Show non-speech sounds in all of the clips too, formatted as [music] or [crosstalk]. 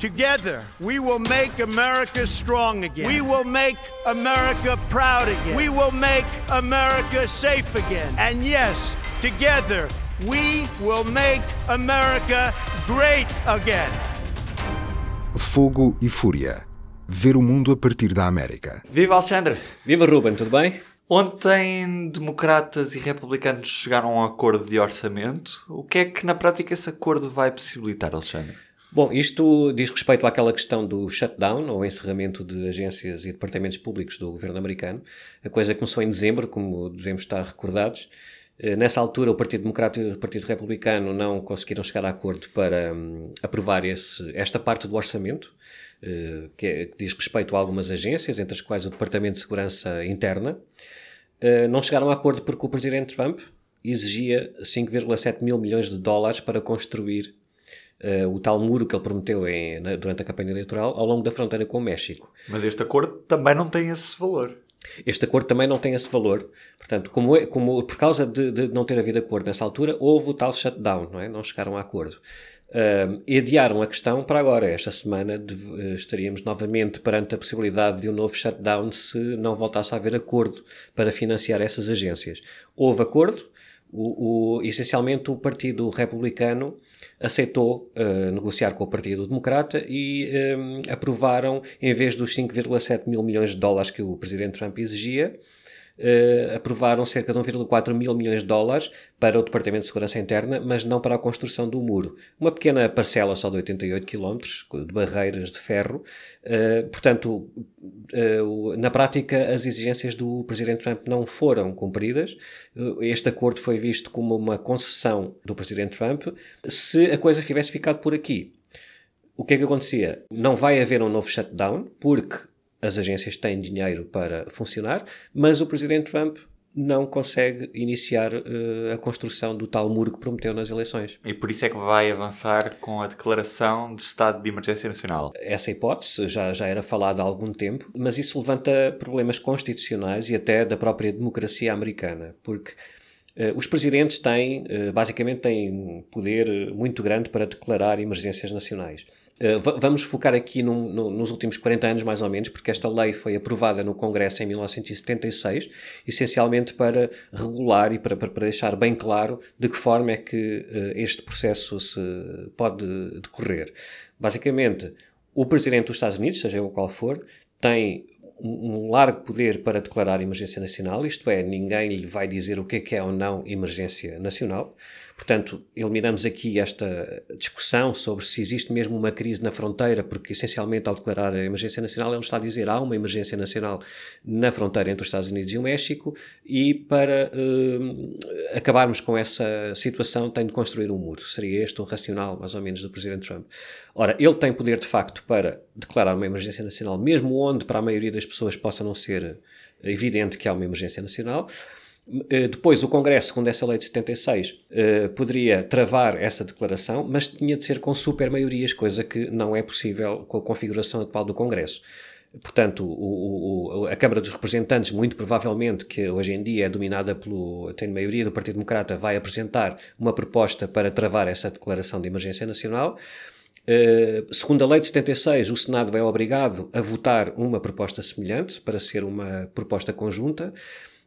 Together, we will make America strong again. We will make America proud again. We will make America safe again. And yes, together, we will make America great again. Fogo e Fúria. Ver o mundo a partir da América. Viva Alexandre! Viva Ruben, tudo bem? Ontem, democratas e republicanos chegaram a um acordo de orçamento. O que é que na prática esse acordo vai possibilitar, Alexandre? Bom, isto diz respeito àquela questão do shutdown, ou encerramento de agências e departamentos públicos do governo americano. A coisa começou em dezembro, como devemos estar recordados. Eh, nessa altura, o Partido Democrata e o Partido Republicano não conseguiram chegar a acordo para hum, aprovar esse, esta parte do orçamento, que, é, que, diz respeito a algumas agências, entre as quais o Departamento de Segurança Interna. Uh, não chegaram a acordo porque o Presidente Trump exigia 5,7 mil milhões de dólares para construir uh, o tal muro que ele prometeu em, na, durante a campanha eleitoral ao longo da fronteira com o México. Mas este acordo também não tem esse valor. Este acordo também não tem esse valor. Portanto, como, é, como por causa de, de, não ter havido acordo nessa altura, houve o tal shutdown, não é? Não chegaram a acordo. E adiaram a questão para agora. Esta semana de, uh, estaríamos novamente perante a possibilidade de um novo shutdown se não voltasse a haver acordo para financiar essas agências. Houve acordo, o, o, essencialmente o Partido Republicano aceitou uh, negociar com o Partido Democrata e um, aprovaram, em vez dos 5,7 mil milhões de dólares que o Presidente Trump exigia, uh, aprovaram cerca de 1,4 mil milhões de dólares para o Departamento de Segurança Interna, mas não para a construção do muro. Uma pequena parcela só de 88 km de barreiras de ferro. Uh, portanto, uh, na prática, as exigências do Presidente Trump não foram cumpridas. este acordo foi visto como uma concessão do Presidente Trump. Se a coisa tivesse ficado por aqui, o que é que acontecia? Não vai haver um novo shutdown, porque as agências têm dinheiro para funcionar, mas o presidente Trump não consegue iniciar uh, a construção do tal muro que prometeu nas eleições. E por isso é que vai avançar com a declaração de estado de emergência nacional. Essa hipótese já, já era falada há algum tempo, mas isso levanta problemas constitucionais e até da própria democracia americana, porque uh, os presidentes têm, uh, basicamente, têm poder muito grande para declarar emergências nacionais. Uh, vamos focar aqui nos últimos 40 anos, mais ou menos, porque esta lei foi aprovada no Congresso em 1976, essencialmente para regular e para, para, deixar bem claro de que forma é que uh, este processo se pode decorrer. Basicamente, o Presidente dos Estados Unidos, seja ele qual for, tem um largo poder para declarar emergência nacional, isto é, ninguém lhe vai dizer o que é que é ou não emergência nacional. Portanto, eliminamos aqui esta discussão sobre se existe mesmo uma crise na fronteira, porque essencialmente ao declarar a emergência nacional ele está a dizer há uma emergência nacional na fronteira entre os Estados Unidos e o México e para uh, acabarmos com essa situação tem de construir um muro. Seria este o racional, mais ou menos, do Presidente Trump. Ora, ele tem poder de facto para declarar uma emergência nacional, mesmo onde para a maioria das pessoas possa não ser evidente que há uma emergência nacional. Eh, depois, o Congresso, segundo essa lei de 76, eh, poderia travar essa declaração, mas tinha de ser com supermaiorias, coisa que não é possível com a configuração atual do Congresso. Portanto, o, o, a Câmara dos Representantes, muito provavelmente, que hoje em dia é dominada pelo. tem maioria do Partido Democrata, vai apresentar uma proposta para travar essa declaração de emergência nacional. Uh, segundo a lei de 76, o Senado é obrigado a votar uma proposta semelhante para ser uma proposta conjunta.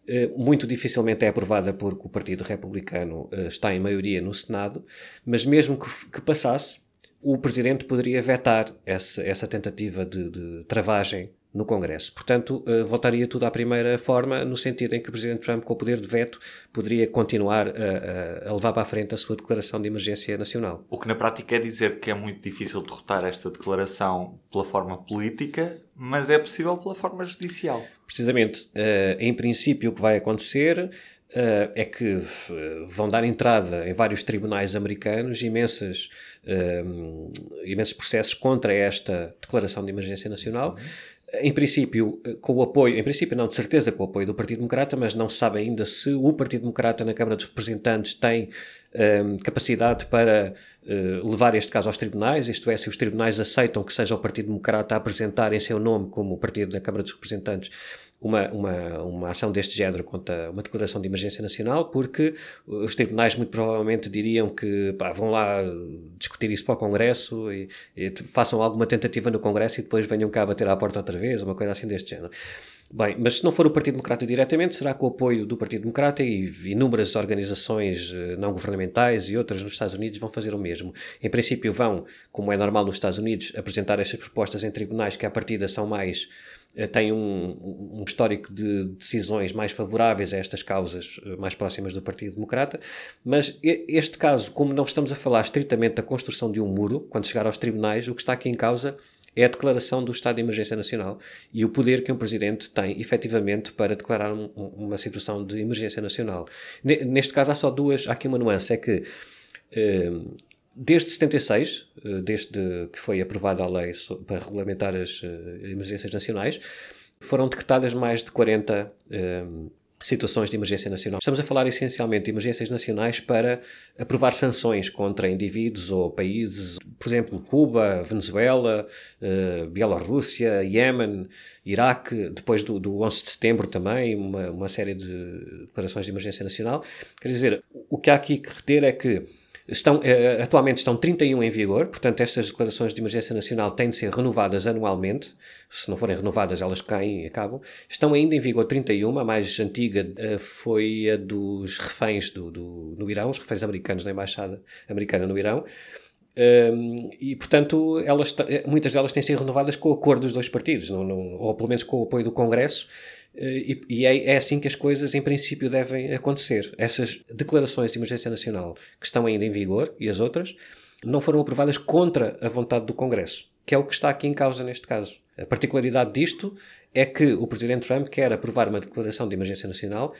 Eh, muito dificilmente é aprovada porque o Partido Republicano eh, está em maioria no Senado, mas mesmo que, passasse, o Presidente poderia vetar essa, essa tentativa de, de travagem no Congresso. Portanto, uh, voltaria tudo à primeira forma, no sentido em que o Presidente Trump, com o poder de veto, poderia continuar a, a, levar para a frente a sua declaração de emergência nacional. O que na prática é dizer que é muito difícil derrotar esta declaração pela forma política, mas é possível pela forma judicial. Precisamente. Uh, em princípio, o que vai acontecer Uh, é que vão dar entrada em vários tribunais americanos imensas, uh, imensos processos contra esta declaração de emergência nacional. Uhum em princípio, com o apoio, em princípio não, de certeza com o apoio do Partido Democrata, mas não se sabe ainda se o Partido Democrata na Câmara dos Representantes tem um, capacidade para uh, levar este caso aos tribunais, isto é, se os tribunais aceitam que seja o Partido Democrata a apresentar em seu nome como o partido da Câmara dos Representantes uma, uma, uma ação deste género contra uma declaração de emergência nacional, porque os tribunais muito provavelmente diriam que pá, vão lá discutir isso para o Congresso e, e, façam alguma tentativa no Congresso e depois venham cá bater à porta outra vez, uma coisa assim deste género. Bem, mas se não for o Partido Democrata diretamente, será com o apoio do Partido Democrata e inúmeras organizações eh, não governamentais e outras nos Estados Unidos vão fazer o mesmo. Em princípio, vão, como é normal nos Estados Unidos, apresentar estas propostas em tribunais que, à partida, são mais eh, têm um, um, histórico de decisões mais favoráveis a estas causas eh, mais próximas do Partido Democrata, mas este caso, como não estamos a falar estritamente da construção de um muro, quando chegar aos tribunais, o que está aqui em causa é a declaração do estado de emergência nacional e o poder que um presidente tem, efetivamente, para declarar um, uma situação de emergência nacional. Neste caso, há só duas, há aqui uma nuance, é que eh, desde 76, eh, desde que foi aprovada a lei para regulamentar as eh, emergências nacionais, foram decretadas mais de 40 situações de emergência nacional. Estamos a falar essencialmente de emergências nacionais para aprovar sanções contra indivíduos ou países, por exemplo, Cuba, Venezuela, uh, Bielorrússia, Iémen, Iraque, depois do, do 11 de setembro também, uma, uma série de declarações de emergência nacional. Quer dizer, o que há aqui que reter é que Estão, uh, atualmente estão 31 em vigor, portanto, estas declarações de emergência nacional têm de ser renovadas anualmente. Se não forem renovadas, elas caem e acabam. Estão ainda em vigor 31, a mais antiga uh, foi a dos reféns do, do, no Irão, os reféns americanos na Embaixada Americana no Irão. Um, e, portanto, elas, eh, muitas delas têm sido renovadas com o acordo dos dois partidos, não, não, ou pelo menos com o apoio do Congresso, e, e é, é, assim que as coisas, em princípio, devem acontecer. Essas declarações de emergência nacional que estão ainda em vigor e as outras não foram aprovadas contra a vontade do Congresso, que é o que está aqui em causa neste caso. A particularidade disto é que o Presidente Trump quer aprovar uma declaração de emergência nacional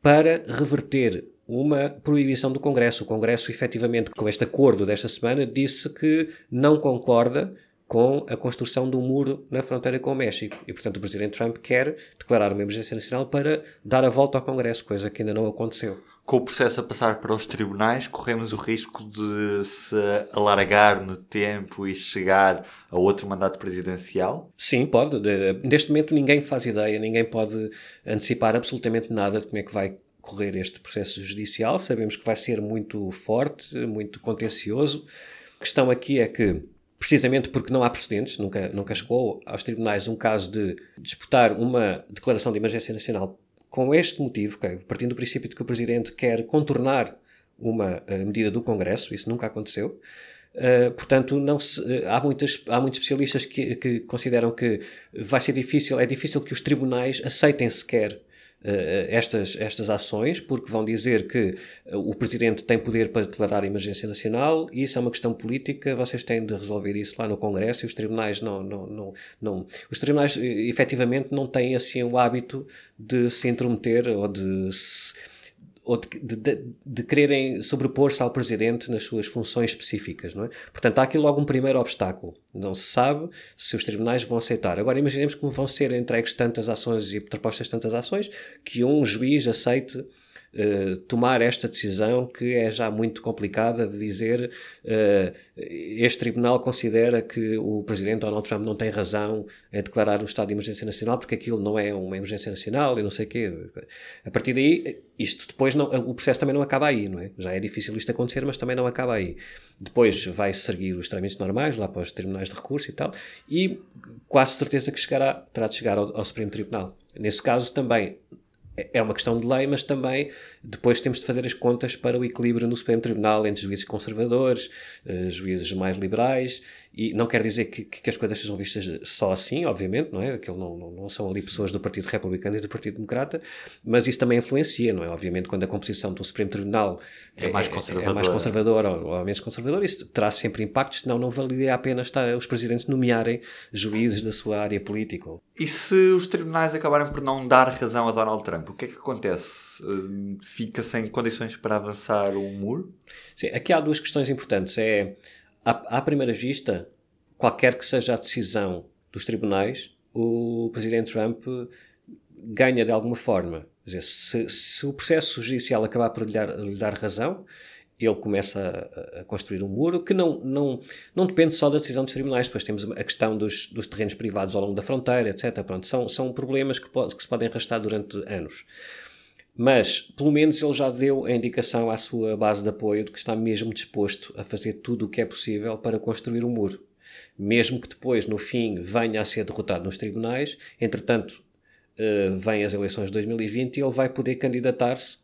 para reverter uma proibição do Congresso. O Congresso, efetivamente, com este acordo desta semana, disse que não concorda com a construção um muro na fronteira com o México. E, portanto, o Presidente Trump quer declarar uma emergência nacional para dar a volta ao Congresso, coisa que ainda não aconteceu. Com o processo a passar para os tribunais, corremos o risco de se alargar no tempo e chegar a outro mandato presidencial? Sim, pode. Neste momento, ninguém faz ideia, ninguém pode antecipar absolutamente nada de como é que vai correr este processo judicial. Sabemos que vai ser muito forte, muito contencioso. A questão aqui é que precisamente porque não há precedentes, nunca, nunca chegou aos tribunais um caso de disputar uma declaração de emergência nacional com este motivo, okay, partindo do princípio de que o Presidente quer contornar uma uh, medida do Congresso, isso nunca aconteceu. Uh, portanto, não se, uh, há, muitas, há muitos especialistas que, que consideram que vai ser difícil, é difícil que os tribunais aceitem sequer estas, estas ações, porque vão dizer que uh, o Presidente tem poder para declarar emergência nacional e isso é uma questão política, vocês têm de resolver isso lá no Congresso e os tribunais não. não, não, não os tribunais efetivamente não têm assim o hábito de se intrometer ou de se ou de, de, de quererem sobrepor-se ao presidente nas suas funções específicas, não é? Portanto, há aqui logo um primeiro obstáculo. Não se sabe se os tribunais vão aceitar. Agora, imaginemos como vão ser entregues tantas ações e propostas tantas ações que um juiz aceite uh, tomar esta decisão que é já muito complicada de dizer uh, este tribunal considera que o presidente Donald Trump não tem razão em declarar o estado de emergência nacional porque aquilo não é uma emergência nacional e não sei o quê. A partir daí, isto depois não, o processo também não acaba aí, não é? Já é difícil isto acontecer, mas também não acaba aí. Depois vai seguir os trâmites normais, lá para os tribunais de recurso e tal, e quase certeza que chegará, terá de chegar ao, ao Supremo Tribunal. Nesse caso também é uma questão de lei, mas também depois temos de fazer as contas para o equilíbrio no Supremo Tribunal entre juízes conservadores, uh, juízes mais liberais, e não quer dizer que, que, as coisas sejam vistas só assim, obviamente, não é? Aquilo não, não, não são ali pessoas do Partido Republicano e do Partido Democrata, mas isso também influencia, não é? Obviamente, quando a composição do Supremo Tribunal é, mais conservadora, é, é mais conservadora ou, ou menos conservadora, isso terá sempre impactos, senão não valeria a pena estar, os presidentes nomearem juízes da sua área política. E se os tribunais acabarem por não dar razão a Donald Trump, o que é que acontece? Uh, fica sem condições para avançar o muro? Sim, aqui há duas questões importantes. É, à, à primeira vista, qualquer que seja a decisão dos tribunais, o presidente Trump ganha de alguma forma. Dizer, se, se, o processo judicial acabar por lhe dar, lhe dar razão, ele começa a, construir um muro que não, não, não depende só da decisão dos tribunais. Depois temos a questão dos, dos terrenos privados ao longo da fronteira, etc. Pronto, são, são problemas que, pode, que se podem arrastar durante anos. Mas, pelo menos, ele já deu a indicação à sua base de apoio de que está mesmo disposto a fazer tudo o que é possível para construir um muro. Mesmo que depois, no fim, venha a ser derrotado nos tribunais, entretanto, uh, vêm as eleições de 2020 e ele vai poder candidatar-se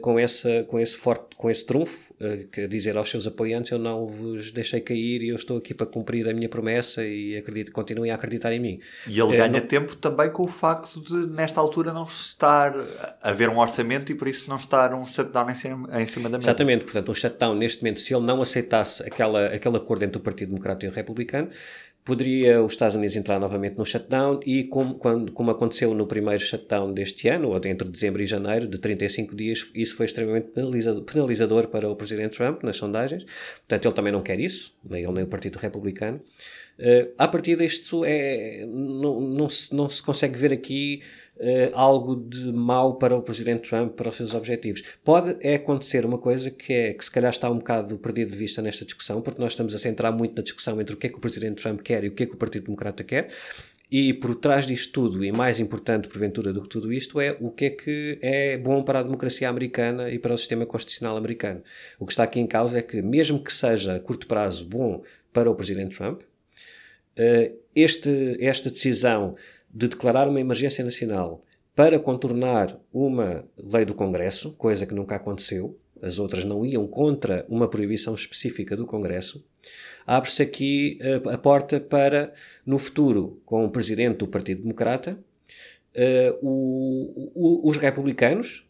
com, essa, com, esse forte, com esse trunfo, uh, que dizer aos seus apoiantes: Eu não vos deixei cair e eu estou aqui para cumprir a minha promessa e acredito, continuem a acreditar em mim. E ele uh, ganha não... tempo também com o facto de, nesta altura, não estar a haver um orçamento e por isso não estar um shutdown em cima, em cima da mesa. Exatamente, portanto, um shutdown neste momento, se ele não aceitasse aquela, aquele acordo entre o Partido Democrata e o Republicano, poderia os Estados Unidos entrar novamente no shutdown e como, quando, como aconteceu no primeiro shutdown deste ano, ou entre dezembro e janeiro, de 35 dias, isso foi extremamente penalizador, penalizador para o Presidente Trump nas sondagens. Portanto, ele também não quer isso, nem ele nem o Partido Republicano. Uh, a partir disto, é, não, não, se, não se consegue ver aqui uh, algo de mau para o Presidente Trump, para os seus objetivos. Pode é acontecer uma coisa que é que se calhar está um bocado perdido de vista nesta discussão, porque nós estamos a centrar muito na discussão entre o que é que o Presidente Trump quer e o que é que o Partido Democrata quer. E por trás disto tudo, e mais importante porventura do que tudo isto, é o que é que é bom para a democracia americana e para o sistema constitucional americano. O que está aqui em causa é que, mesmo que seja a curto prazo bom para o Presidente Trump, eh, este, esta decisão de declarar uma emergência nacional para contornar uma lei do Congresso, coisa que nunca aconteceu, as outras não iam contra uma proibição específica do Congresso, abre-se aqui a, a, porta para, no futuro, com o presidente do Partido Democrata, uh, o, o, os republicanos,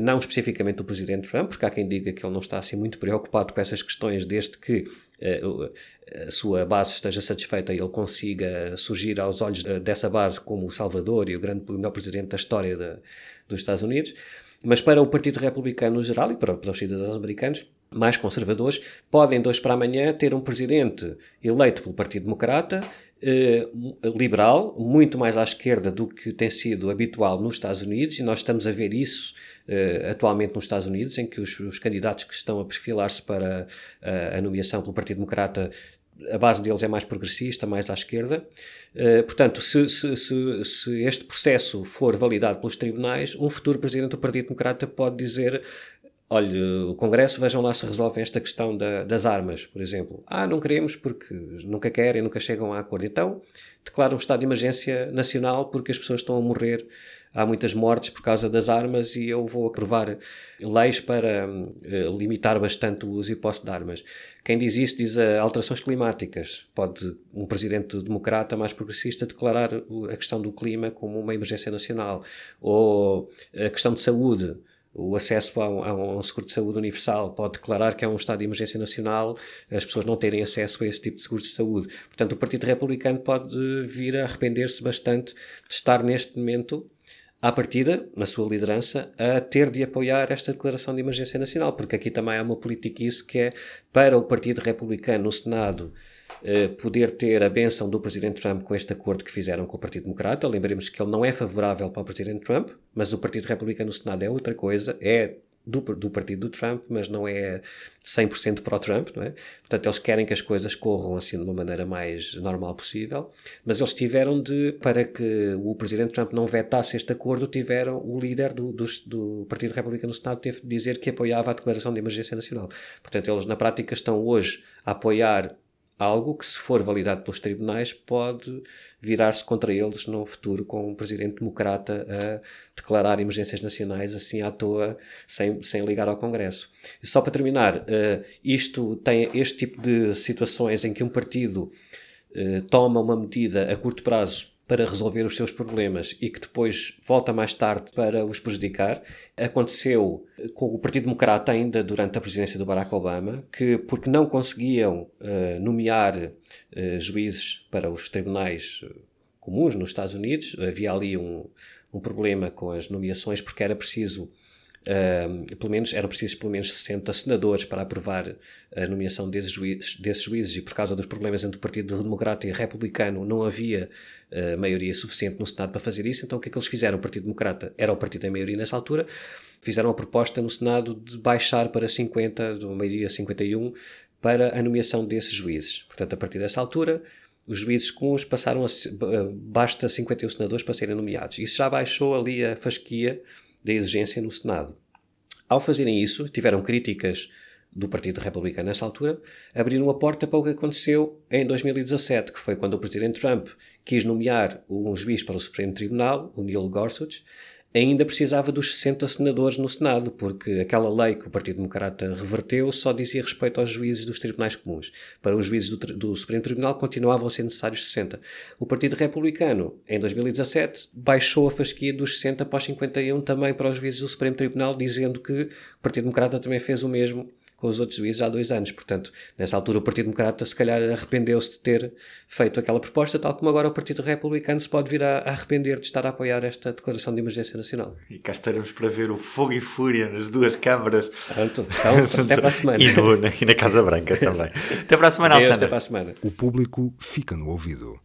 não especificamente o presidente Trump, porque há quem diga que ele não está assim muito preocupado com essas questões desde que uh, a sua base esteja satisfeita e ele consiga surgir aos olhos dessa base como o Salvador e o grande o melhor presidente da história de, dos Estados Unidos. Mas para o Partido Republicano no geral e para, para os cidadãos americanos, mais conservadores, podem dois para amanhã ter um presidente eleito pelo Partido Democrata, eh, liberal, muito mais à esquerda do que tem sido habitual nos Estados Unidos, e nós estamos a ver isso eh, atualmente nos Estados Unidos, em que os, os candidatos que estão a perfilar-se para a, a nomeação pelo Partido Democrata a base deles é mais progressista, mais à esquerda. Uh, portanto, se, se, se, se, este processo for validado pelos tribunais, um futuro presidente do Partido Democrata pode dizer olha, o Congresso, vejam lá se resolve esta questão da, das armas, por exemplo. Ah, não queremos porque nunca querem, nunca chegam a acordo. Então, declaram um estado de emergência nacional porque as pessoas estão a morrer. Há muitas mortes por causa das armas e eu vou aprovar leis para uh, limitar bastante o uso e posse de armas. Quem diz isso diz alterações climáticas. Pode um presidente democrata mais progressista declarar a questão do clima como uma emergência nacional. Ou a questão de saúde o acesso a um, a um, seguro de saúde universal pode declarar que é um estado de emergência nacional, as pessoas não terem acesso a esse tipo de seguro de saúde. Portanto, o Partido Republicano pode vir a arrepender-se bastante de estar neste momento à partida, na sua liderança, a ter de apoiar esta declaração de emergência nacional, porque aqui também há uma política isso que é para o Partido Republicano no Senado poder ter a benção do Presidente Trump com este acordo que fizeram com o Partido Democrata. Lembremos que ele não é favorável para o Presidente Trump, mas o Partido Republicano no Senado é outra coisa, é do, do partido do Trump, mas não é 100% para o Trump, não é? Portanto, eles querem que as coisas corram assim de uma maneira mais normal possível, mas eles tiveram de, para que o Presidente Trump não vetasse este acordo, tiveram, o líder do, do, do Partido Republicano no Senado teve de dizer que apoiava a declaração de emergência nacional. Portanto, eles na prática estão hoje a apoiar algo que, se for validado pelos tribunais, pode virar-se contra eles no futuro com um presidente democrata a declarar emergências nacionais assim à toa, sem, sem ligar ao Congresso. E só para terminar, uh, isto tem este tipo de situações em que um partido uh, toma uma medida a curto prazo para resolver os seus problemas e que depois volta mais tarde para os prejudicar. Aconteceu com o Partido Democrata ainda durante a presidência do Barack Obama, que porque não conseguiam uh, nomear uh, juízes para os tribunais eh, comuns nos Estados Unidos, havia ali um, um problema com as nomeações porque era preciso Uh, pelo menos, eram precisos pelo menos 60 senadores para aprovar a nomeação desses juízes, desses juízes e por causa dos problemas entre o Partido Democrata e Republicano não havia uh, maioria suficiente no Senado para fazer isso, então o que é que eles fizeram? O Partido Democrata era o partido da maioria nessa altura, fizeram a proposta no Senado de baixar para 50, de uma maioria 51, para a nomeação desses juízes. Portanto, a partir dessa altura, os juízes comuns passaram a. basta 51 senadores para serem nomeados. Isso já baixou ali a fasquia da exigência no Senado. Ao fazerem isso, tiveram críticas do Partido Republicano nessa altura, abriram a porta para o que aconteceu em 2017, que foi quando o Presidente Trump quis nomear um juiz para o Supremo Tribunal, o Neil Gorsuch, ainda precisava dos 60 senadores no Senado, porque aquela lei que o Partido Democrata reverteu só dizia respeito aos juízes dos tribunais comuns. Para os juízes do, do, Supremo Tribunal continuavam a ser necessários 60. O Partido Republicano, em 2017, baixou a fasquia dos 60 para os 51 também para os juízes do Supremo Tribunal, dizendo que o Partido Democrata também fez o mesmo com os outros juízes há dois anos. Portanto, nessa altura o Partido Democrata se calhar arrependeu-se de ter feito aquela proposta, tal como agora o Partido Republicano se pode vir a arrepender de estar a apoiar esta declaração de emergência nacional. E cá estaremos para ver o fogo e fúria nas duas câmaras. Pronto, então, [laughs] até para a semana. E, no, e na Casa Branca também. [laughs] até para a semana, Alexandre. Até para a semana. O público fica no ouvido.